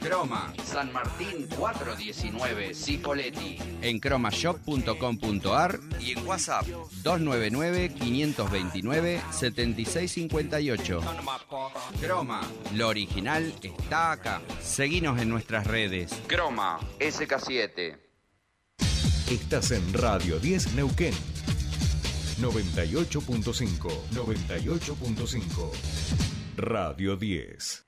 Croma. San Martín 419, Cipoletti. En cromashop.com.ar Y en WhatsApp 299-529-7658. Croma. Lo original está acá. Seguinos en nuestras redes. Croma SK7. Estás en Radio 10 Neuquén. 98.5. 98.5. Radio 10.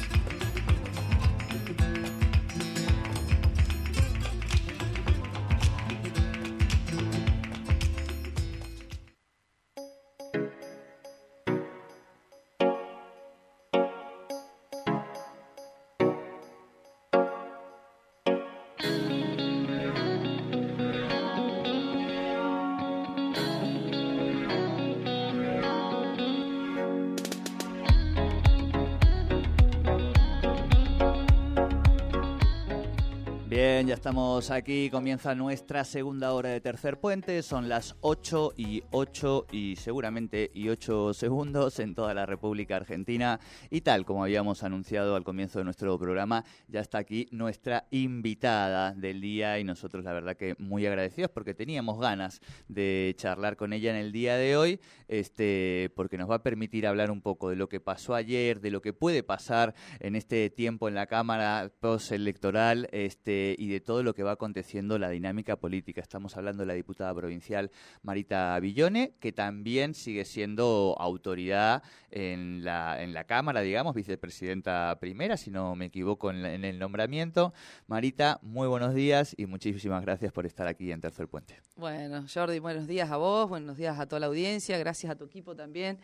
Bien, ya estamos aquí, comienza nuestra segunda hora de Tercer Puente, son las 8 y 8 y seguramente y 8 segundos en toda la República Argentina. Y tal como habíamos anunciado al comienzo de nuestro programa, ya está aquí nuestra invitada del día. Y nosotros la verdad que muy agradecidos porque teníamos ganas de charlar con ella en el día de hoy, este, porque nos va a permitir hablar un poco de lo que pasó ayer, de lo que puede pasar en este tiempo en la Cámara postelectoral, este y de todo lo que va aconteciendo la dinámica política. Estamos hablando de la diputada provincial Marita Villone, que también sigue siendo autoridad en la, en la Cámara, digamos, vicepresidenta primera, si no me equivoco en, en el nombramiento. Marita, muy buenos días y muchísimas gracias por estar aquí en Tercer Puente. Bueno, Jordi, buenos días a vos, buenos días a toda la audiencia, gracias a tu equipo también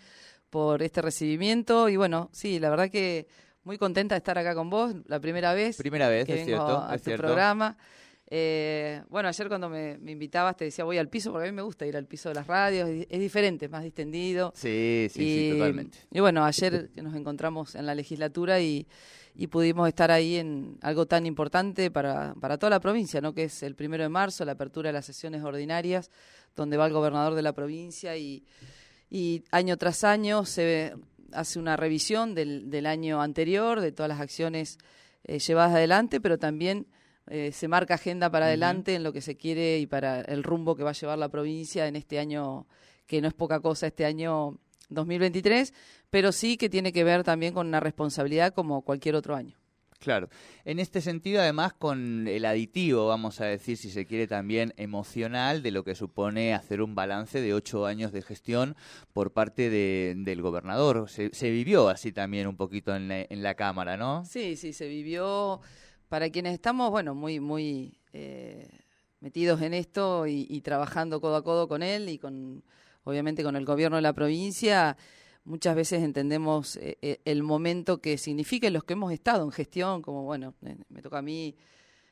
por este recibimiento y bueno, sí, la verdad que muy contenta de estar acá con vos, la primera vez. Primera vez, que es vengo cierto, a es tu cierto. programa. Eh, bueno, ayer cuando me, me invitabas te decía voy al piso, porque a mí me gusta ir al piso de las radios, es diferente, es más distendido. Sí, sí, sí, totalmente. Y bueno, ayer nos encontramos en la legislatura y, y pudimos estar ahí en algo tan importante para, para toda la provincia, ¿no? Que es el primero de marzo, la apertura de las sesiones ordinarias, donde va el gobernador de la provincia y, y año tras año se hace una revisión del, del año anterior, de todas las acciones eh, llevadas adelante, pero también eh, se marca agenda para adelante en lo que se quiere y para el rumbo que va a llevar la provincia en este año, que no es poca cosa, este año 2023, pero sí que tiene que ver también con una responsabilidad como cualquier otro año. Claro. En este sentido, además, con el aditivo, vamos a decir, si se quiere, también emocional de lo que supone hacer un balance de ocho años de gestión por parte de- del gobernador. Se, se vivió así también un poquito en la, en la Cámara, ¿no? Sí, sí, se vivió. Para quienes estamos, bueno, muy, muy eh, metidos en esto y, y trabajando codo a codo con él y con, obviamente, con el gobierno de la provincia, muchas veces entendemos eh, eh, el momento que significa los que hemos estado en gestión, como, bueno, eh, me toca a mí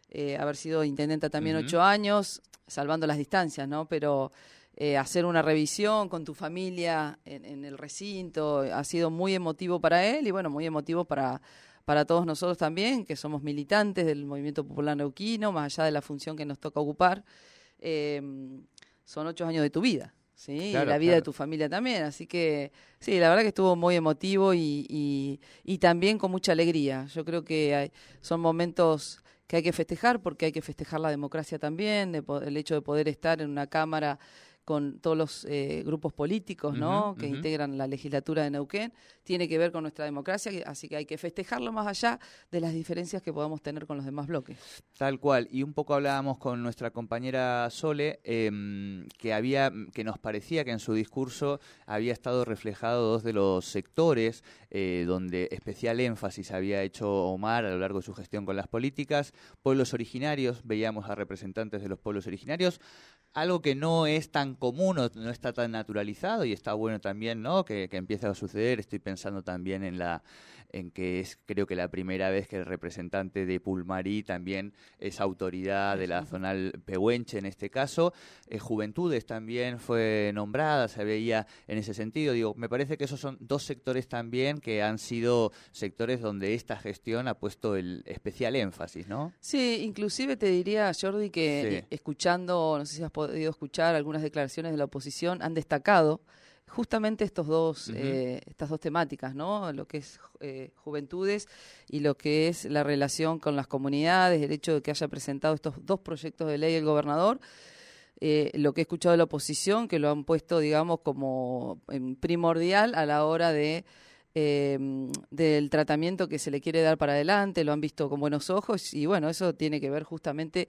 eh, haber sido intendenta también ocho años, salvando las distancias, ¿no? Pero eh, hacer una revisión con tu familia en, en el recinto ha sido muy emotivo para él y, bueno, muy emotivo para para todos nosotros también, que somos militantes del Movimiento Popular Neuquino, más allá de la función que nos toca ocupar, eh, son ocho años de tu vida, ¿sí? Claro, y la vida claro. de tu familia también. Así que, sí, la verdad que estuvo muy emotivo y, y, y también con mucha alegría. Yo creo que hay- son momentos que hay que festejar porque hay que festejar la democracia también, de el hecho de poder estar en una cámara con todos los eh, grupos políticos ¿no? Que integran la legislatura de Neuquén, tiene que ver con nuestra democracia, así que hay que festejarlo más allá de las diferencias que podamos tener con los demás bloques. Tal cual. Y un poco hablábamos con nuestra compañera Sole, em, que había, que nos parecía que en su discurso había estado reflejado dos de los sectores eh, donde especial énfasis había hecho Omar a lo largo de su gestión con las políticas. Pueblos originarios, veíamos a representantes de los pueblos originarios. Algo que no es tan común o no está tan naturalizado y está bueno también, ¿no? Que, que empiece a suceder. Estoy pensando también en la en que es creo que la primera vez que el representante de Pulmarí también es autoridad de la zonal Pehuenche en este caso. Eh, Juventudes también fue nombrada, se veía en ese sentido. Digo, me parece que esos son dos sectores también que han sido sectores donde esta gestión ha puesto el especial énfasis, ¿no? Sí, inclusive te diría, Jordi, que Sí. escuchando, no sé si has podido escuchar algunas declaraciones de la oposición, han destacado justamente estos dos, eh, estas dos temáticas, ¿no? Lo que es eh, juventudes y lo que es la relación con las comunidades, el hecho de que haya presentado estos dos proyectos de ley el gobernador. Eh, lo que he escuchado de la oposición, que lo han puesto, digamos, como primordial a la hora de del tratamiento que se le quiere dar para adelante, lo han visto con buenos ojos y bueno, eso tiene que ver justamente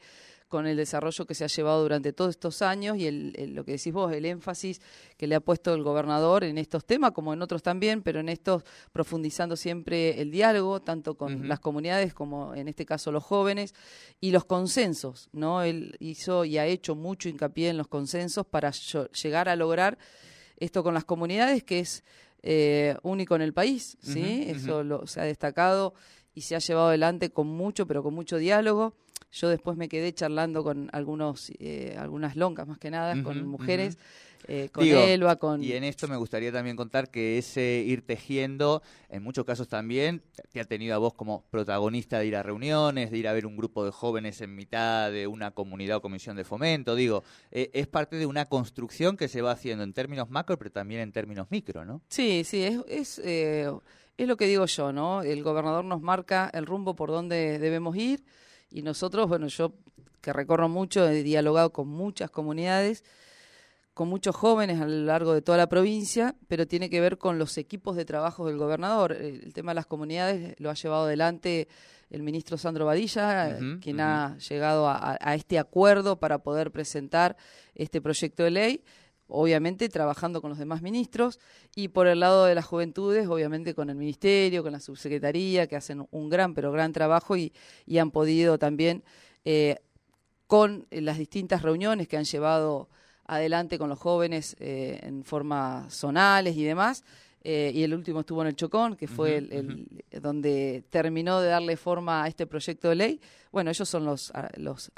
con el desarrollo que se ha llevado durante todos estos años y el, lo que decís vos, el énfasis que le ha puesto el gobernador en estos temas, como en otros también, pero en estos profundizando siempre el diálogo, tanto con las comunidades como en este caso los jóvenes, y los consensos, ¿no? Él hizo y ha hecho mucho hincapié en los consensos para llegar a lograr esto con las comunidades, que es eh, único en el país, ¿sí? Eso lo, se ha destacado y se ha llevado adelante con mucho, pero con mucho diálogo. Yo después me quedé charlando con algunos, eh, algunas loncas más que nada, con mujeres, eh, con Elba, con... Y en esto me gustaría también contar que ese ir tejiendo, en muchos casos también, te ha tenido a vos como protagonista de ir a reuniones, de ir a ver un grupo de jóvenes en mitad de una comunidad o comisión de fomento, digo, eh, es parte de una construcción que se va haciendo en términos macro, pero también en términos micro, ¿no? Sí, sí, es... es es lo que digo yo, ¿no? El gobernador nos marca el rumbo por donde debemos ir y nosotros, bueno, yo que recorro mucho, he dialogado con muchas comunidades, con muchos jóvenes a lo largo de toda la provincia, pero tiene que ver con los equipos de trabajo del gobernador. El tema de las comunidades lo ha llevado adelante el ministro Sandro Badilla, quien ha llegado a, este acuerdo para poder presentar este proyecto de ley obviamente trabajando con los demás ministros, y por el lado de las juventudes, obviamente con el ministerio, con la subsecretaría, que hacen un gran, pero gran trabajo y, han podido también, eh, con las distintas reuniones que han llevado adelante con los jóvenes eh, en forma zonales y demás, eh, y el último estuvo en el Chocón, que fue el, donde terminó de darle forma a este proyecto de ley. Bueno, ellos son los, los,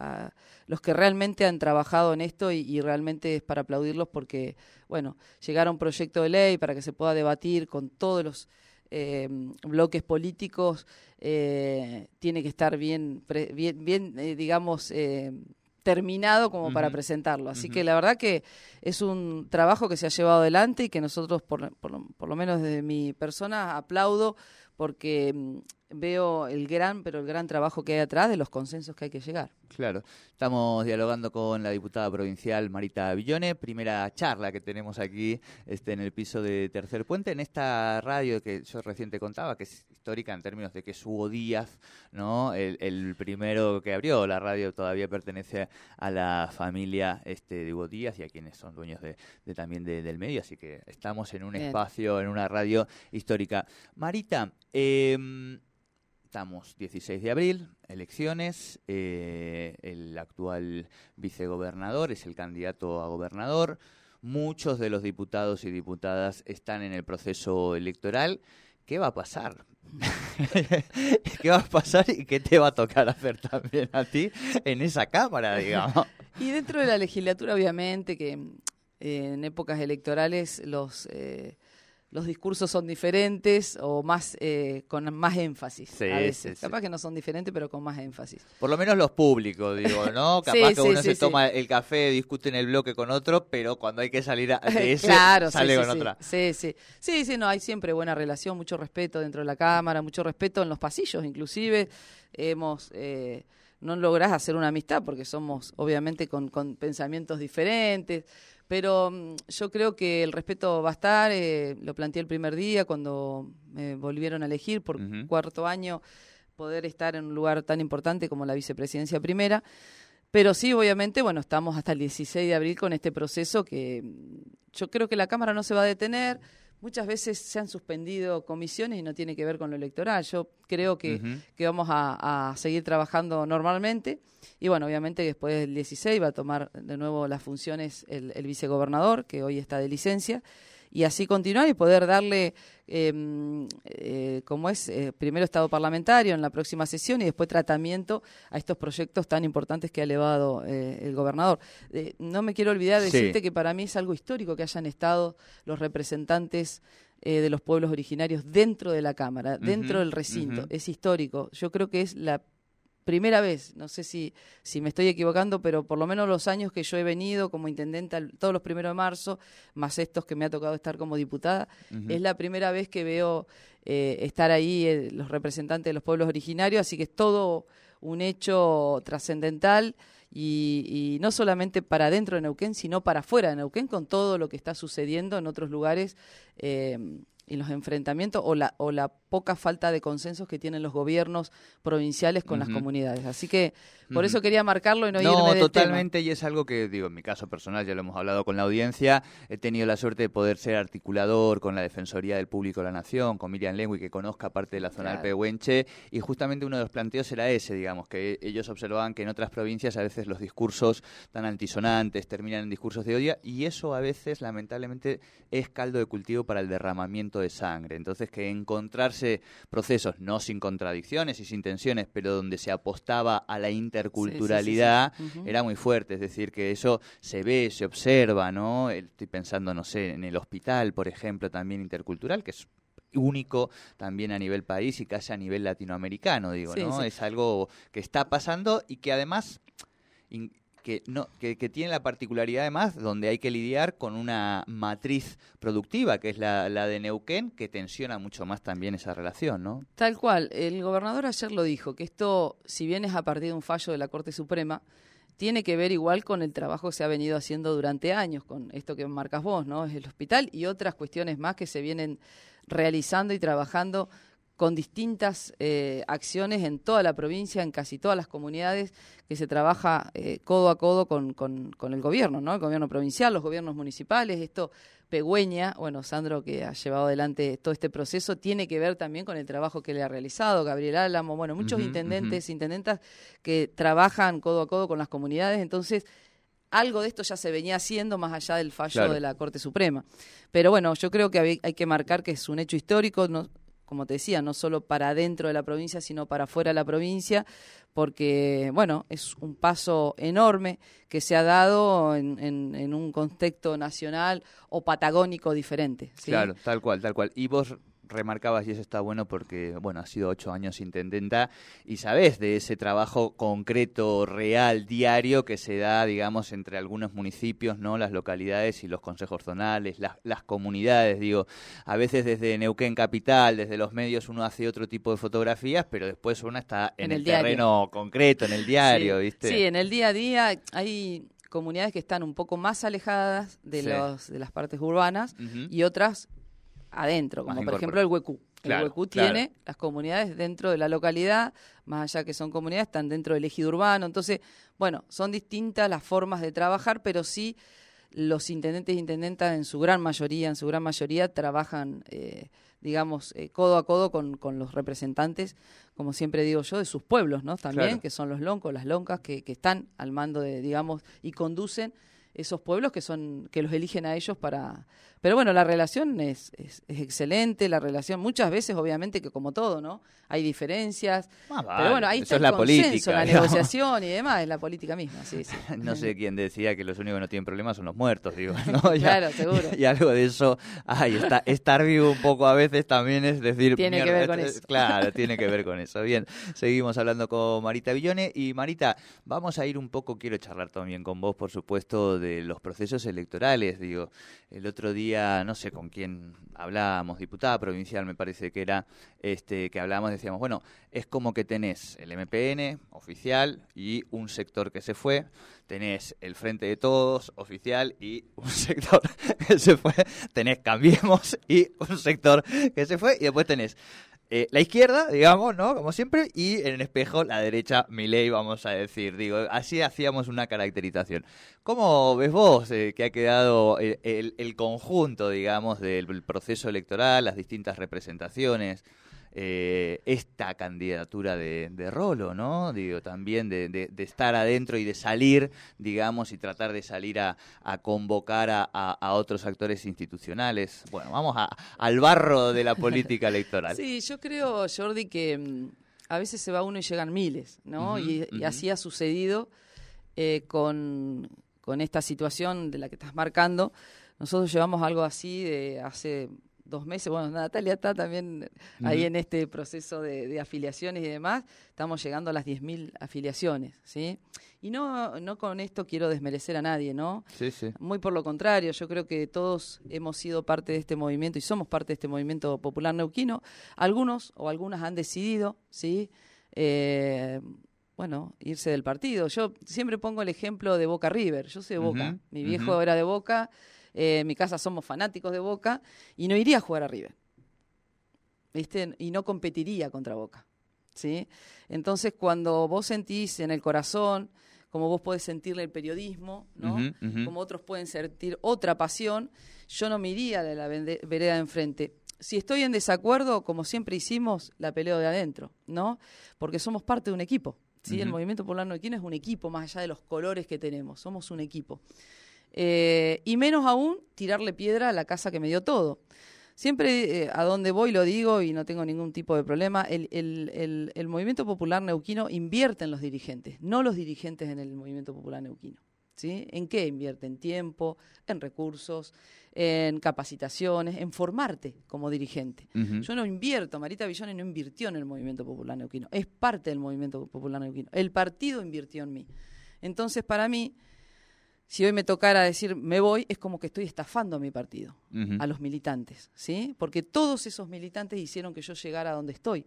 los que realmente han trabajado en esto y, realmente es para aplaudirlos porque, bueno, llegar a un proyecto de ley para que se pueda debatir con todos los eh, bloques políticos eh, tiene que estar bien, bien, bien digamos, terminado como para presentarlo. Así que la verdad que es un trabajo que se ha llevado adelante y que nosotros, por, por, lo menos desde mi persona, aplaudo porque mm, veo el gran, pero el gran trabajo que hay atrás de los consensos que hay que llegar. Claro, estamos dialogando con la diputada provincial Marita Villone, primera charla que tenemos aquí este, en el piso de Tercer Puente, en esta radio que yo recién te contaba, que es histórica en términos de que es Hugo Díaz, ¿no? El, primero que abrió la radio todavía pertenece a la familia este, de Hugo Díaz y a quienes son dueños de, también del medio, así que estamos en un espacio, en una radio histórica. Marita, eh, Estamos 16 de abril, elecciones, eh, el actual vicegobernador es el candidato a gobernador, muchos de los diputados y diputadas están en el proceso electoral. ¿Qué va a pasar? ¿Qué va a pasar y qué te va a tocar hacer también a ti en esa Cámara, digamos? Y dentro de la legislatura, obviamente, que eh, en épocas electorales los... Eh, los discursos son diferentes o más eh, con más énfasis a veces. Capaz que no son diferentes, pero con más énfasis. Por lo menos los públicos, digo, ¿no? Capaz que uno se toma el café, discute en el bloque con otro, pero cuando hay que salir de ese, sale con otra. Sí, sí. Sí, sí, no, hay siempre buena relación, mucho respeto dentro de la Cámara, mucho respeto en los pasillos, inclusive. Hemos... Eh, no lográs hacer una amistad porque somos obviamente con, con pensamientos diferentes, pero mm, yo creo que el respeto va a estar, eh, lo planteé el primer día cuando me volvieron a elegir por cuarto año, poder estar en un lugar tan importante como la vicepresidencia primera. Pero sí, obviamente, bueno, estamos hasta el 16 de abril con este proceso que mm, yo creo que la Cámara no se va a detener. Muchas veces se han suspendido comisiones y no tiene que ver con lo electoral. Yo creo que, que vamos a, seguir trabajando normalmente. Y bueno, obviamente después del 16 va a tomar de nuevo las funciones el, el vicegobernador, que hoy está de licencia y así continuar y poder darle, em, eh, como es, eh, primero estado parlamentario en la próxima sesión y después tratamiento a estos proyectos tan importantes que ha elevado eh, el gobernador. no me quiero olvidar de decirte que para mí es algo histórico que hayan estado los representantes de los pueblos originarios dentro de la Cámara, dentro del recinto. Es histórico. Yo creo que es la primera vez, no sé si, si me estoy equivocando, pero por lo menos los años que yo he venido como intendenta, todos los primeros de marzo, más estos que me ha tocado estar como diputada, es la primera vez que veo eh, estar ahí eh, los representantes de los pueblos originarios, así que es todo un hecho trascendental. Y, no solamente para dentro de Neuquén, sino para afuera de Neuquén, con todo lo que está sucediendo en otros lugares eh, en los enfrentamientos o la, o la poca falta de consensos que tienen los gobiernos provinciales con las comunidades. Así que por eso quería marcarlo y no, irme del totalmente, y es algo que, digo, en mi caso personal, ya lo hemos hablado con la audiencia, he tenido la suerte de poder ser articulador con la Defensoría del Público de la Nación, con Miriam Lengui, que conozca parte de la zona del Pehuenche, y justamente uno de los planteos era ese, digamos, que ellos observaban que en otras provincias a veces los discursos tan antisonantes terminan en discursos de odio, y eso a veces, lamentablemente, es caldo de cultivo para el derramamiento de sangre. Entonces, que encontrarse procesos no sin contradicciones y sin tensiones, pero donde se apostaba a la interculturalidad, era muy fuerte. Es decir, que eso se ve, se observa, ¿no? Estoy pensando, no sé, en el hospital, por ejemplo, también intercultural, que es único también a nivel país y casi a nivel latinoamericano, digo, ¿no? Es algo que está pasando y que además que, no, que, tiene la particularidad además donde hay que lidiar con una matriz productiva, que es la, la, de Neuquén, que tensiona mucho más también esa relación, ¿no? Tal cual. El gobernador ayer lo dijo, que esto, si bien es a partir de un fallo de la Corte Suprema, tiene que ver igual con el trabajo que se ha venido haciendo durante años, con esto que marcas vos, ¿no? Es el hospital y otras cuestiones más que se vienen realizando y trabajando con distintas eh, acciones en toda la provincia, en casi todas las comunidades, que se trabaja eh, codo a codo con, con, el gobierno, ¿no? El gobierno provincial, los gobiernos municipales, esto Pegüeña, bueno, Sandro que ha llevado adelante todo este proceso, tiene que ver también con el trabajo que le ha realizado, Gabriel Álamo, bueno, muchos intendentes, intendentas que trabajan codo a codo con las comunidades, entonces algo de esto ya se venía haciendo más allá del fallo de la Corte Suprema. Pero bueno, yo creo que hay, hay que marcar que es un hecho histórico, no, como te decía, no solo para dentro de la provincia, sino para fuera de la provincia, porque, bueno, es un paso enorme que se ha dado en, en, un contexto nacional o patagónico diferente. Claro, tal cual, tal cual. Y vos remarcabas y eso está bueno porque, bueno, ha sido ocho años intendenta y sabes de ese trabajo concreto, real, diario que se da, digamos, entre algunos municipios, ¿no? Las localidades y los consejos zonales, las, las comunidades, digo, a veces desde Neuquén Capital, desde los medios uno hace otro tipo de fotografías, pero después uno está en, el, terreno concreto, en el diario, ¿viste? Sí, en el día a día hay comunidades que están un poco más alejadas de, los, de las partes urbanas y otras adentro, como por ejemplo el Huecú. el Huecú tiene las comunidades dentro de la localidad, más allá que son comunidades, están dentro del ejido urbano. Entonces, bueno, son distintas las formas de trabajar, pero sí los intendentes e intendentas en su gran mayoría, en su gran mayoría, trabajan, eh, digamos, eh, codo a codo con, con, los representantes, como siempre digo yo, de sus pueblos, ¿no? También, que son los loncos, las loncas, que, que están al mando de, digamos, y conducen esos pueblos que son que los eligen a ellos para pero bueno la relación es, es, excelente la relación muchas veces obviamente que como todo no hay diferencias ah, pero bueno ahí está el la consenso política, la negociación y demás es la política misma sí, sí. no sé quién decía que los únicos que no tienen problemas son los muertos digo ¿no? claro seguro y algo de eso ay está, estar vivo un poco a veces también es decir tiene que ver con eso claro tiene que ver con eso bien seguimos hablando con Marita Villone y Marita vamos a ir un poco quiero charlar también con vos por supuesto de los procesos electorales. Digo, el otro día, no sé con quién hablábamos, diputada provincial me parece que era, este, que hablábamos, decíamos, bueno, es como que tenés el MPN oficial y un sector que se fue, tenés el Frente de Todos oficial y un sector que se fue, tenés Cambiemos y un sector que se fue y después tenés eh, la izquierda, digamos, ¿no? Como siempre, y en el espejo la derecha, mi ley, vamos a decir. Digo, así hacíamos una caracterización. ¿Cómo ves vos eh, que ha quedado el, el, conjunto, digamos, del proceso electoral, las distintas representaciones? Eh, esta candidatura de, de, Rolo, ¿no? Digo, también de, de, estar adentro y de salir, digamos, y tratar de salir a, a convocar a, a, otros actores institucionales. Bueno, vamos a, al barro de la política electoral. Sí, yo creo, Jordi, que mm, a veces se va uno y llegan miles, ¿no? y, así ha sucedido eh, con, con esta situación de la que estás marcando. Nosotros llevamos algo así de hace dos meses, bueno, Natalia está también ahí en este proceso de, de, afiliaciones y demás, estamos llegando a las 10.000 afiliaciones, ¿sí? Y no, no con esto quiero desmerecer a nadie, ¿no? Sí, sí. Muy por lo contrario, yo creo que todos hemos sido parte de este movimiento y somos parte de este movimiento popular neuquino. Algunos o algunas han decidido, ¿sí? Eh, bueno, irse del partido. Yo siempre pongo el ejemplo de Boca River. Yo soy de Boca. Mi viejo era de Boca. Eh, en mi casa somos fanáticos de Boca. Y no iría a jugar a River. ¿Viste? Y no competiría contra Boca. ¿Sí? Entonces, cuando vos sentís en el corazón como vos podés sentirle el periodismo, ¿no? Como otros pueden sentir otra pasión, yo no me iría de la vereda de enfrente. Si estoy en desacuerdo, como siempre hicimos, la peleo de adentro, ¿no? Porque somos parte de un equipo, ¿sí? El Movimiento Popular Neuquino es un equipo, más allá de los colores que tenemos, somos un equipo. Eh, y menos aún tirarle piedra a la casa que me dio todo. Siempre eh, a donde voy lo digo y no tengo ningún tipo de problema, el, el, el, movimiento popular neuquino invierte en los dirigentes, no los dirigentes en el movimiento popular neuquino. ¿Sí? ¿En qué invierte? En tiempo, en recursos, en capacitaciones, en formarte como dirigente. Yo no invierto, Marita Villone no invirtió en el movimiento popular neuquino, es parte del movimiento popular neuquino. El partido invirtió en mí. Entonces, para mí, si hoy me tocara decir me voy, es como que estoy estafando a mi partido, a los militantes, ¿sí? Porque todos esos militantes hicieron que yo llegara a donde estoy,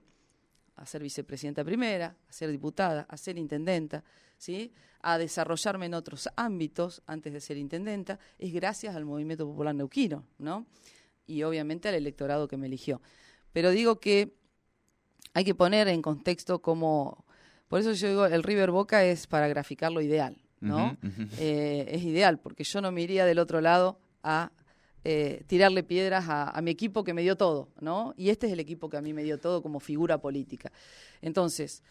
a ser vicepresidenta primera, a ser diputada, a ser intendenta, ¿sí? A desarrollarme en otros ámbitos antes de ser intendenta, es gracias al Movimiento Popular Neuquino, ¿no? Y obviamente al electorado que me eligió. Pero digo que hay que poner en contexto como... Por eso yo digo, el River Boca es para graficar lo ideal, ¿no? Eh, es ideal, porque yo no me iría del otro lado a eh, tirarle piedras a, mi equipo que me dio todo, ¿no? Y este es el equipo que a mí me dio todo como figura política. Entonces,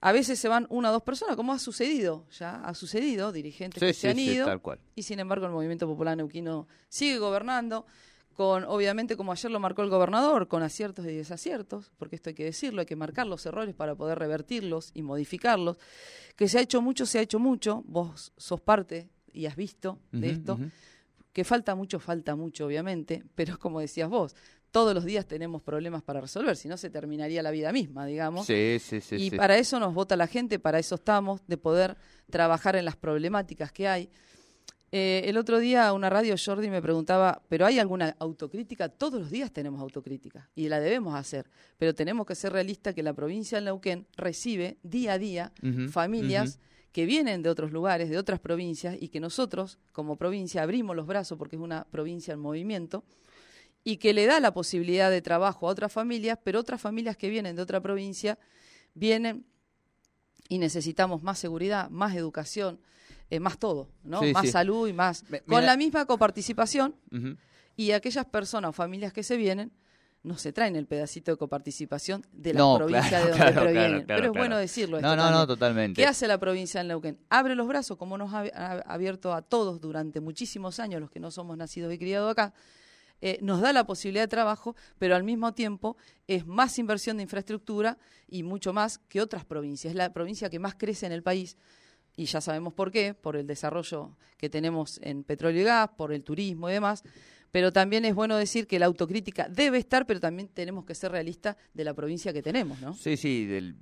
a veces se van una o dos personas, como ha sucedido, ya ha sucedido, dirigentes que se han ido, y sin embargo el Movimiento Popular Neuquino sigue gobernando con, obviamente, como ayer lo marcó el gobernador, con aciertos y desaciertos, porque esto hay que decirlo, hay que marcar los errores para poder revertirlos y modificarlos. Que se ha hecho mucho, se ha hecho mucho, vos sos parte y has visto de esto. Que falta mucho, falta mucho, obviamente, pero como decías vos, todos los días tenemos problemas para resolver, si no se terminaría la vida misma, digamos. Sí, sí, sí. Y para eso nos vota la gente, para eso estamos, de poder trabajar en las problemáticas que hay. Eh, el otro día una radio Jordi me preguntaba, ¿pero hay alguna autocrítica? Todos los días tenemos autocrítica y la debemos hacer, pero tenemos que ser realistas que la provincia de Neuquén recibe día a día familias que vienen de otros lugares, de otras provincias y que nosotros como provincia abrimos los brazos porque es una provincia en movimiento y que le da la posibilidad de trabajo a otras familias, pero otras familias que vienen de otra provincia vienen y necesitamos más seguridad, más educación, eh, más todo, ¿no? más salud y más. con la misma coparticipación. Y aquellas personas o familias que se vienen no se traen el pedacito de coparticipación de la provincia de donde provienen. Pero es bueno decirlo. no, no, no, totalmente. ¿Qué hace la provincia de Neuquén? Abre los brazos, como nos ha abierto a todos durante muchísimos años, los que no somos nacidos y criados acá. Eh, nos da la posibilidad de trabajo, pero al mismo tiempo es más inversión de infraestructura y mucho más que otras provincias. Es la provincia que más crece en el país y ya sabemos por qué, por el desarrollo que tenemos en petróleo y gas, por el turismo y demás, pero también es bueno decir que la autocrítica debe estar, pero también tenemos que ser realistas de la provincia que tenemos, ¿no? Sí, sí, del,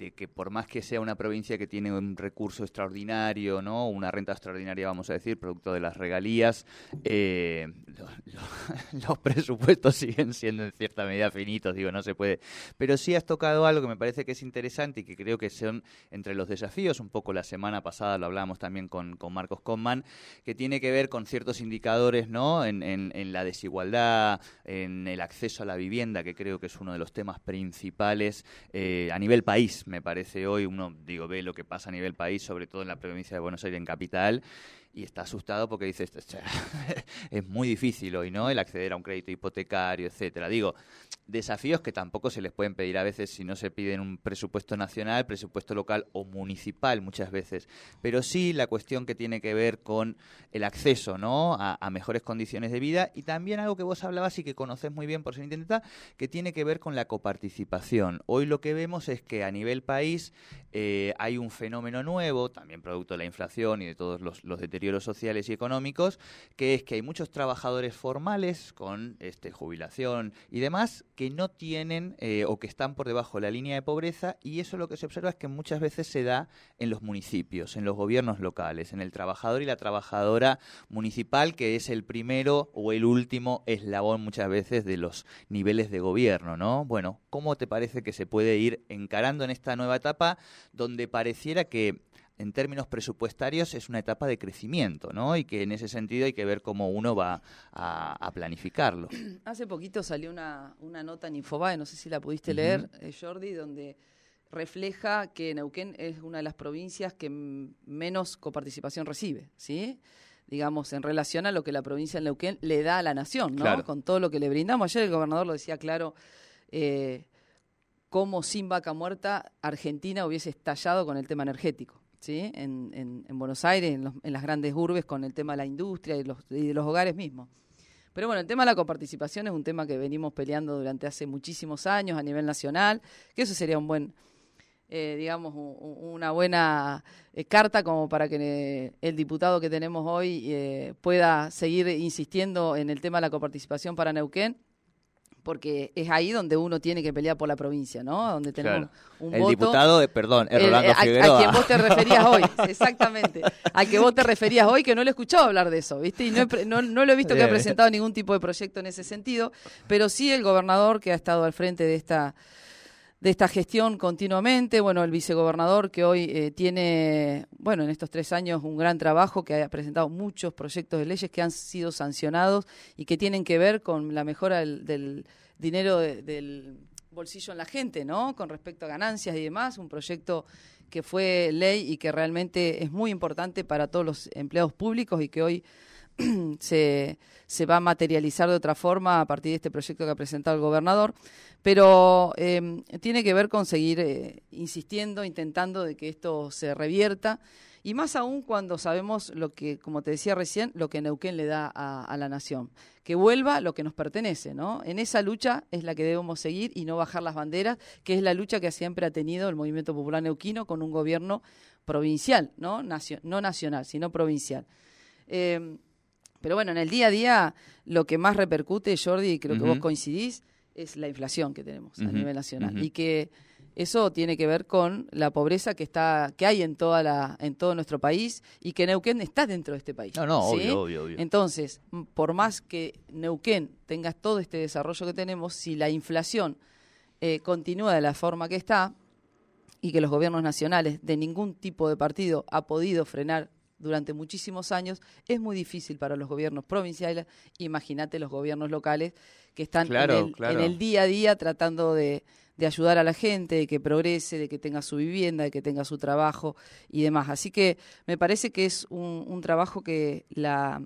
de que por más que sea una provincia que tiene un recurso extraordinario, ¿no? Una renta extraordinaria, vamos a decir, producto de las regalías, eh, los presupuestos siguen siendo en cierta medida finitos, digo, no se puede. Pero sí has tocado algo que me parece que es interesante y que creo que son entre los desafíos, un poco la semana pasada lo hablábamos también con, con Marcos Conman, que tiene que ver con ciertos indicadores, ¿no? En, en la desigualdad, en el acceso a la vivienda, que creo que es uno de los temas principales eh, a nivel país me parece hoy, uno digo, ve lo que pasa a nivel país, sobre todo en la provincia de Buenos Aires, en capital, y está asustado porque dice, es muy difícil hoy, ¿no? El acceder a un crédito hipotecario, etcétera. Digo, desafíos que tampoco se les pueden pedir a veces si no se piden un presupuesto nacional, presupuesto local o municipal muchas veces, pero sí la cuestión que tiene que ver con el acceso, ¿no? A, mejores condiciones de vida y también algo que vos hablabas y que conoces muy bien por ser intendenta, que tiene que ver con la coparticipación. Hoy lo que vemos es que a nivel país eh, hay un fenómeno nuevo, también producto de la inflación y de todos los, deterioros sociales y económicos, que es que hay muchos trabajadores formales con este, jubilación y demás que no tienen eh, o que están por debajo de la línea de pobreza y eso lo que se observa es que muchas veces se da en los municipios, en los gobiernos locales, en el trabajador y la trabajadora municipal, que es el primero o el último eslabón muchas veces de los niveles de gobierno, ¿no? Bueno, ¿cómo te parece que se puede ir encarando en esta nueva etapa donde pareciera que en términos presupuestarios es una etapa de crecimiento, ¿no? Y que en ese sentido hay que ver cómo uno va a, planificarlo. Hace poquito salió una, una, nota en Infobae, no sé si la pudiste leer, eh, Jordi, donde refleja que Neuquén es una de las provincias que menos coparticipación recibe, ¿sí? digamos, en relación a lo que la provincia de Neuquén le da a la nación, ¿no? Con todo lo que le brindamos. Ayer el gobernador lo decía claro, eh, cómo sin vaca muerta Argentina hubiese estallado con el tema energético. ¿sí? En, Buenos Aires, en, las grandes urbes, con el tema de la industria y, los, y de los hogares mismos. Pero bueno, el tema de la coparticipación es un tema que venimos peleando durante hace muchísimos años a nivel nacional, que eso sería un buen eh, digamos, una buena eh, carta como para que eh, el diputado que tenemos hoy pueda seguir insistiendo en el tema de la coparticipación para Neuquén porque es ahí donde uno tiene que pelear por la provincia, ¿no? Donde tenemos un el diputado, perdón, es Rolando Figueroa. A, quien vos te referías hoy, exactamente. Al que vos te referías hoy, que no lo he escuchado hablar de eso, ¿viste? Y no, no, lo he visto que ha presentado ningún tipo de proyecto en ese sentido, pero sí el gobernador que ha estado al frente de esta de esta gestión continuamente. Bueno, el vicegobernador que hoy eh, tiene, bueno, en estos tres años un gran trabajo, que ha presentado muchos proyectos de leyes que han sido sancionados y que tienen que ver con la mejora del, dinero del bolsillo en la gente, ¿no? Con respecto a ganancias y demás, un proyecto que fue ley y que realmente es muy importante para todos los empleados públicos y que hoy se, se, va a materializar de otra forma a partir de este proyecto que ha presentado el gobernador, pero em, tiene que ver con seguir eh, insistiendo, intentando de que esto se revierta y más aún cuando sabemos lo que, como te decía recién, lo que Neuquén le da a, la nación, que vuelva lo que nos pertenece, ¿no? En esa lucha es la que debemos seguir y no bajar las banderas, que es la lucha que siempre ha tenido el Movimiento Popular Neuquino con un gobierno provincial, no, no nacional, sino provincial. Eh, pero bueno, en el día a día lo que más repercute, Jordi, y creo que vos coincidís, es la inflación que tenemos a nivel nacional. Y que eso tiene que ver con la pobreza que está que hay en toda la en todo nuestro país y que Neuquén está dentro de este país. No, no, obvio, obvio, obvio. Entonces, por más que Neuquén tenga todo este desarrollo que tenemos, si la inflación eh, continúa de la forma que está y que los gobiernos nacionales de ningún tipo de partido ha podido frenar durante muchísimos años, es muy difícil para los gobiernos provinciales, imagínate los gobiernos locales que están en, el, día a día tratando de, ayudar a la gente, de que progrese, de que tenga su vivienda, de que tenga su trabajo y demás. Así que me parece que es un, trabajo que la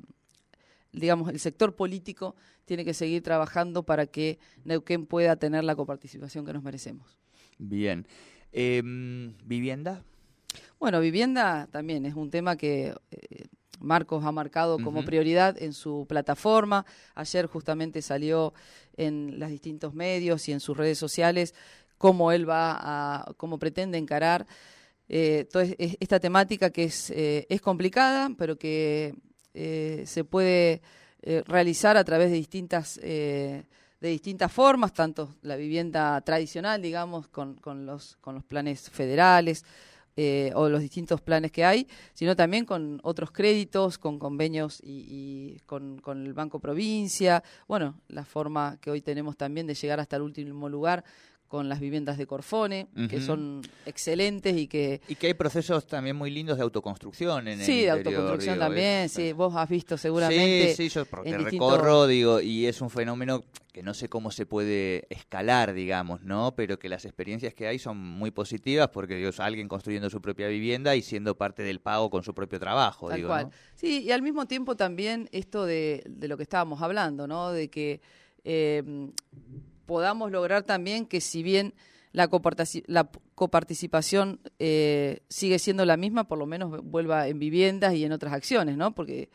digamos, el sector político tiene que seguir trabajando para que Neuquén pueda tener la coparticipación que nos merecemos. Bien. Em, ¿Vivienda? Bueno, vivienda también es un tema que eh, Marcos ha marcado como prioridad en su plataforma. Ayer justamente salió en los distintos medios y en sus redes sociales cómo él va a, cómo pretende encarar eh, toda esta temática que es, eh, es complicada, pero que se puede realizar a través de distintas de distintas formas, tanto la vivienda tradicional, digamos, con, con, los, con los planes federales, eh, o los distintos planes que hay, sino también con otros créditos, con convenios y, con, con, el Banco Provincia. Bueno, la forma que hoy tenemos también de llegar hasta el último lugar con las viviendas de Corfone, que son excelentes y que... Y que hay procesos también muy lindos de autoconstrucción en sí, el de autoconstrucción también, sí, vos has visto seguramente... Sí, sí, yo porque recorro, digo, y es un fenómeno que no sé cómo se puede escalar, digamos, ¿no? Pero que las experiencias que hay son muy positivas porque, Dios, alguien construyendo su propia vivienda y siendo parte del pago con su propio trabajo, Tal digo, cual. Sí, y al mismo tiempo también esto de, de lo que estábamos hablando, ¿no? De que... Eh, podamos lograr también que si bien la, coparticipación eh, sigue siendo la misma, por lo menos vuelva en viviendas y en otras acciones, ¿no? Porque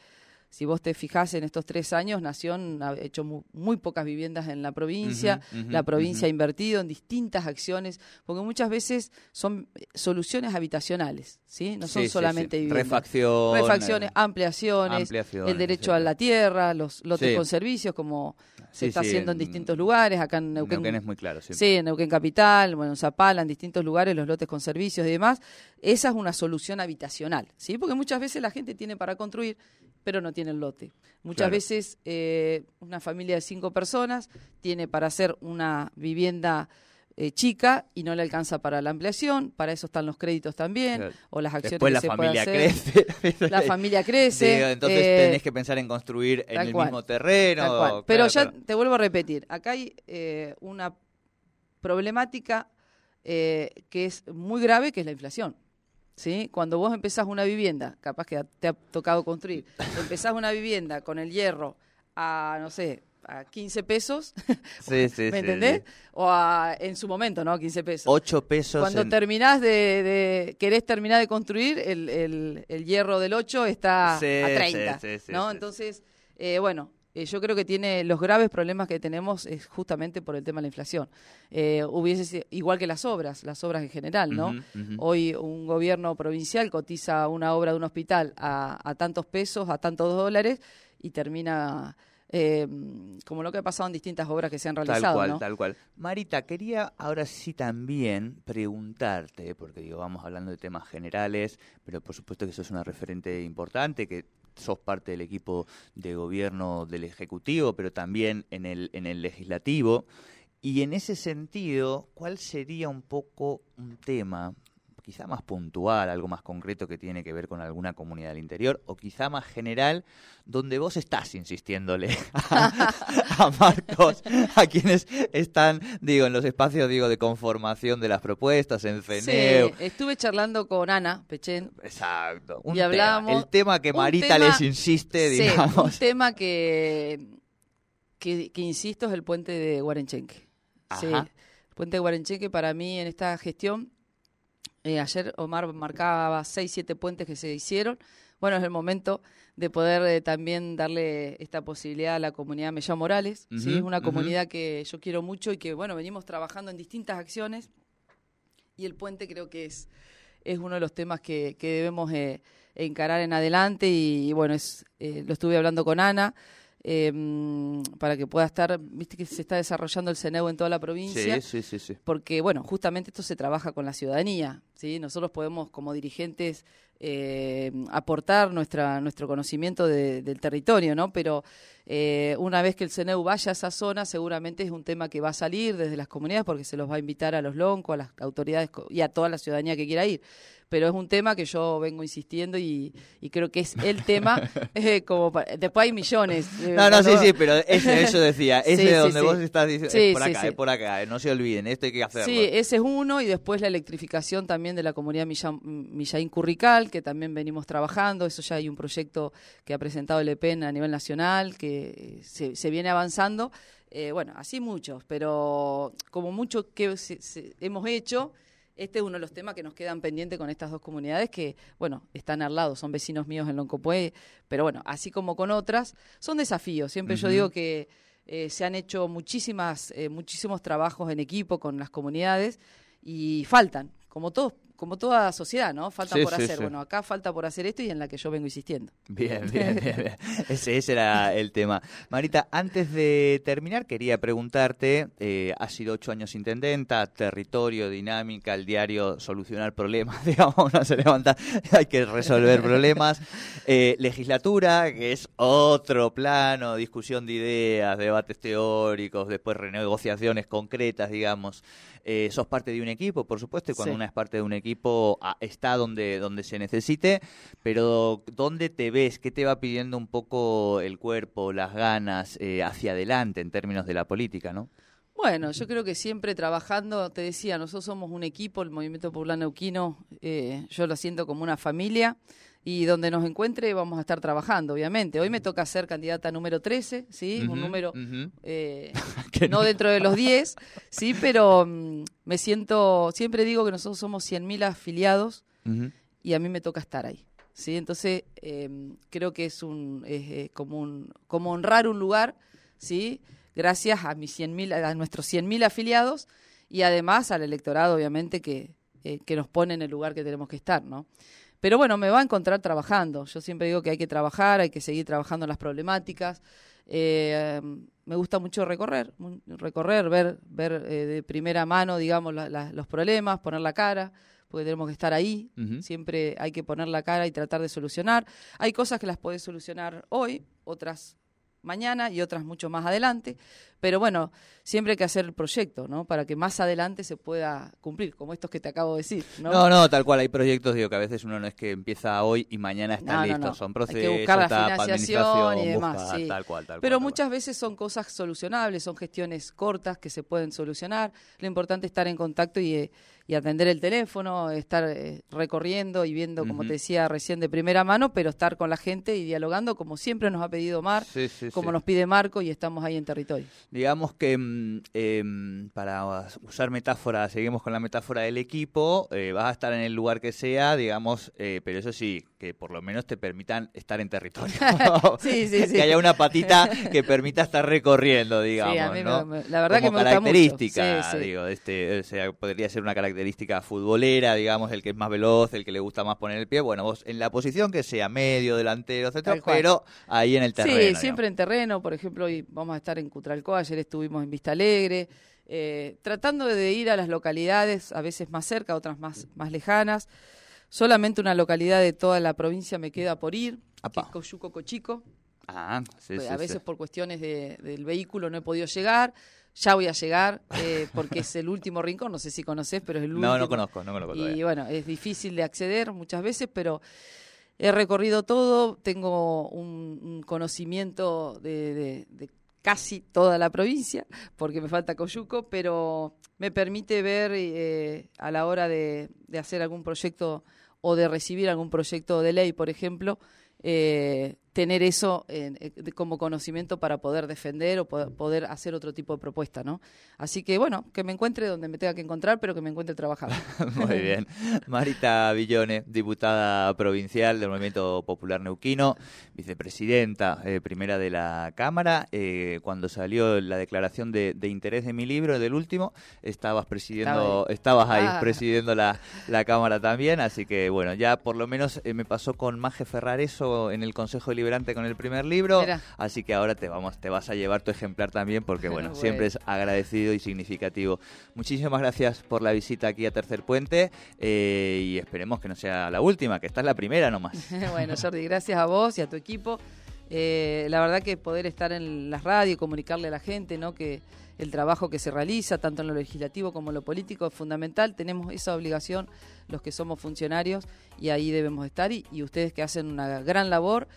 si vos te fijás en estos tres años, Nación ha hecho mu- muy, pocas viviendas en la provincia, la provincia ha invertido en distintas acciones, porque muchas veces son eh, soluciones habitacionales, ¿sí? No son Sí, solamente sí. viviendas. Refacción. Refacciones, eh, ampliaciones, ampliaciones, el derecho a la tierra, los lotes con servicios, como se Sí, está sí, haciendo en, en distintos lugares, acá en Neuquén, Neuquén es muy claro, sí. Sí, en Neuquén Capital, bueno, en Zapala, en distintos lugares, los lotes con servicios y demás. Esa es una solución habitacional, ¿sí? Porque muchas veces la gente tiene para construir, pero no tiene el lote. Muchas Claro. veces eh, una familia de cinco personas tiene para hacer una vivienda eh, chica y no le alcanza para la ampliación, para eso están los créditos también, Claro. o las acciones Después que la se puede familia hacer. crece. La familia crece. Digo, entonces eh, tenés que pensar en construir en el cual. mismo terreno. Pero ya claro. te vuelvo a repetir, acá hay eh, una problemática que es muy grave, que es la inflación. ¿Sí? Cuando vos empezás una vivienda, capaz que te ha tocado construir, empezás una vivienda con el hierro a, no sé, a 15 pesos, Sí, sí, ¿me sí, entendés? O a, en su momento, ¿no? 15 pesos. 8 pesos. Cuando en- terminás de, de- querés terminar de construir, el, el- el hierro del 8 está a sí, 30, sí, sí, ¿no? Entonces, eh, bueno, eh, yo creo que tiene los graves problemas que tenemos es justamente por el tema de la inflación. Eh, hubiese sido- igual que las obras, las obras en general, ¿no? Hoy un gobierno provincial cotiza una obra de un hospital a, a tantos pesos, a tantos dólares y termina eh, como lo que ha pasado en distintas obras que se han realizado, Tal cual, ¿no? tal cual. Marita, quería ahora sí también preguntarte, porque digo, vamos hablando de temas generales, pero por supuesto que sos una referente importante, que sos parte del equipo de gobierno del Ejecutivo, pero también en el, en el Legislativo. Y en ese sentido, ¿cuál sería un poco un tema, quizá más puntual, algo más concreto que tiene que ver con alguna comunidad del interior, o quizá más general, donde vos estás insistiéndole a, a Marcos, a quienes están, digo, en los espacios, digo, de conformación de las propuestas, en FENEU. Sí, estuve charlando con Ana Pechen, Exacto. Un Y hablábamos- tema, el tema que Marita tema- les insiste, Sí, un digamos. tema que, que, que insisto es el puente de Guarenchenque. Sí, Ajá. el puente de Guarenchenque para mí en esta gestión, eh, ayer Omar marcaba seis, siete puentes que se hicieron. Bueno, es el momento de poder eh, también darle esta posibilidad a la comunidad Mellao Morales. ¿sí? Es una comunidad que yo quiero mucho y que, bueno, venimos trabajando en distintas acciones y el puente creo que es, es uno de los temas que, que debemos eh, encarar en adelante y, bueno, es, lo estuve hablando con Ana eh, para que pueda estar, viste que se está desarrollando el CENEU en toda la provincia Sí, sí, sí, porque bueno, justamente esto se trabaja con la ciudadanía, ¿sí? Nosotros podemos como dirigentes eh, aportar nuestra nuestro conocimiento de- del territorio, ¿no? Pero eh, una vez que el CNEU vaya a esa zona, seguramente es un tema que va a salir desde las comunidades porque se los va a invitar a los loncos, a las autoridades y a toda la ciudadanía que quiera ir. Pero es un tema que yo vengo insistiendo y, y creo que es el tema. eh, como después hay millones. eh, No, no, sí, sí, pero ese, eso decía, ese Sí, de donde sí. vos estás diciendo, es por acá, es por acá, eh, no se olviden, esto hay que hacerlo. Sí, ese es uno y después la electrificación también de la comunidad Milla- Millaín Currical, que también venimos trabajando. Eso ya hay un proyecto que ha presentado el EPEN a nivel nacional, que se, se viene avanzando. Eh, bueno, así muchos, pero como mucho que se- se- hemos hecho, este es uno de los temas que nos quedan pendientes con estas dos comunidades que, bueno, están al lado, son vecinos míos en Loncopué, pero bueno, así como con otras, son desafíos. Siempre yo digo que eh, se han hecho muchísimas, eh, muchísimos trabajos en equipo con las comunidades y faltan, como todos, como toda sociedad, ¿no? Faltan Sí, por sí, hacer. sí. Bueno, acá falta por hacer esto y en la que yo vengo insistiendo. Bien, bien, bien, bien. Ese, ese era el tema. Marita, antes de terminar, quería preguntarte, eh, has sido ocho años intendenta, territorio, dinámica, el diario solucionar problemas, digamos, no se levanta, hay que resolver problemas. Eh, legislatura, que es otro plano, discusión de ideas, debates teóricos, después renegociaciones concretas, digamos. Eh, sos parte de un equipo, por supuesto, y cuando Sí. una es parte de un equipo ah, está donde, donde se necesite, pero ¿dónde te ves? ¿Qué te va pidiendo un poco el cuerpo, las ganas eh, hacia adelante en términos de la política, no? Bueno, yo creo que siempre trabajando, te decía, nosotros somos un equipo, el Movimiento Popular Neuquino, eh, yo lo siento como una familia y donde nos encuentre vamos a estar trabajando, obviamente. Hoy me toca ser candidata número 13, ¿sí? Un número eh, Que no dentro de los 10, sí, pero mm, me siento, siempre digo que nosotros somos 100.000 afiliados y a mí me toca estar ahí. ¿sí? Entonces, em, creo que es, un, es, como, un, como honrar un lugar, ¿sí? Gracias a, mis 100.000 a nuestros 100.000 afiliados y además al electorado, obviamente, que, eh, que nos pone en el lugar que tenemos que estar, ¿no? Pero bueno, me va a encontrar trabajando. Yo siempre digo que hay que trabajar, hay que seguir trabajando en las problemáticas. Eh, me gusta mucho recorrer, recorrer, ver, ver eh, de primera mano, digamos, la- la- los problemas, poner la cara, porque tenemos que estar ahí. Siempre hay que poner la cara y tratar de solucionar. Hay cosas que las podés solucionar hoy, otras mañana y otras mucho más adelante. Pero bueno, siempre hay que hacer el proyecto, ¿no? Para que más adelante se pueda cumplir, como estos que te acabo de decir, ¿no? No, no, tal cual. Hay proyectos, digo, que a veces uno no es que empieza hoy y mañana está No, no, listo. no. Son Hay que procesos, buscar la etapa, financiación y demás, busca sí. tal cual, tal Pero cual, muchas veces son cosas solucionables, son gestiones cortas que se pueden solucionar. Lo importante es estar en contacto y, eh, y atender el teléfono, estar eh, recorriendo y viendo, como te decía recién, de primera mano, pero estar con la gente y dialogando como siempre nos ha pedido Mar, Sí, sí, como sí. nos pide Marco y estamos ahí en territorio. Digamos que mm, em, para usar metáfora, seguimos con la metáfora del equipo, eh, vas a estar en el lugar que sea, digamos, eh, pero eso sí, que por lo menos te permitan estar en territorio. Sí, sí, sí. Que haya una patita que permita estar recorriendo, digamos, a mí me- ¿no? me- la verdad que Como me gusta mucho. característica, Sí, sí. digo, este, o sea, podría ser una característica futbolera, digamos, el que es más veloz, el que le gusta más poner el pie, bueno, vos en la posición que sea, medio, delantero, etcétera, pero ahí en el terreno. Sí, digamos. siempre en terreno. Por ejemplo, hoy vamos a estar en Cutralcó, ayer estuvimos en Vista Alegre, eh, tratando de ir a las localidades, a veces más cerca, otras más, más lejanas. Solamente una localidad de toda la provincia me queda por ir, que Apa. es Coyuco Cochico. Ah, sí, Pues sí, a veces sí. por cuestiones de- del vehículo no he podido llegar. Ya voy a llegar eh, porque es el último rincón, no sé si conoces, pero es el último. No, no conozco, no conozco Y todavía. bueno, es difícil de acceder muchas veces, pero he recorrido todo, tengo un, un conocimiento de, de- de casi toda la provincia, porque me falta Coyuco, pero me permite ver eh, a la hora de, hacer algún proyecto o de recibir algún proyecto de ley, por ejemplo, eh, tener eso en- eh, de- como conocimiento para poder defender o po- poder hacer otro tipo de propuesta, ¿no? Así que bueno, que me encuentre donde me tenga que encontrar, pero que me encuentre trabajando. Muy bien. Marita Villone, diputada provincial del Movimiento Popular Neuquino, vicepresidenta eh, primera de la Cámara. Eh, cuando salió la declaración de, de interés de mi libro, del último, estabas presidiendo, Estaba estabas ahí Ah. presidiendo la, la Cámara también. Así que bueno, ya por lo menos me pasó con Maje Ferrareso en el Consejo Deliberante con el primer libro. Mira. Así que ahora te vamos, te vas a llevar tu ejemplar también, porque bueno, Bueno. siempre es agradecido y significativo. Muchísimas gracias por la visita aquí a Tercer Puente eh, y esperemos que no sea la última, que esta es la primera nomás. bueno, Jordi, gracias a vos y a tu equipo. Eh, la verdad que poder estar en la radio y comunicarle a la gente, ¿no? Que el trabajo que se realiza, tanto en lo legislativo como en lo político, es fundamental. Tenemos esa obligación los que somos funcionarios y ahí debemos estar. Y, y ustedes que hacen una gran labor.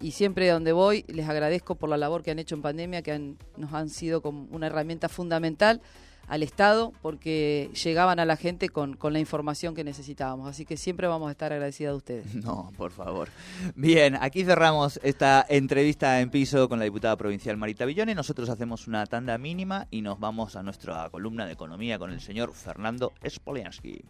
Y siempre donde voy les agradezco por la labor que han hecho en pandemia, que han- nos han sido como una herramienta fundamental al Estado porque llegaban a la gente con, la información que necesitábamos. Así que siempre vamos a estar agradecidos a ustedes. No, por favor. Bien, aquí cerramos esta entrevista en piso con la diputada provincial Marita Villone. Nosotros hacemos una tanda mínima y nos vamos a nuestra columna de economía con el señor Fernando Spoliansky.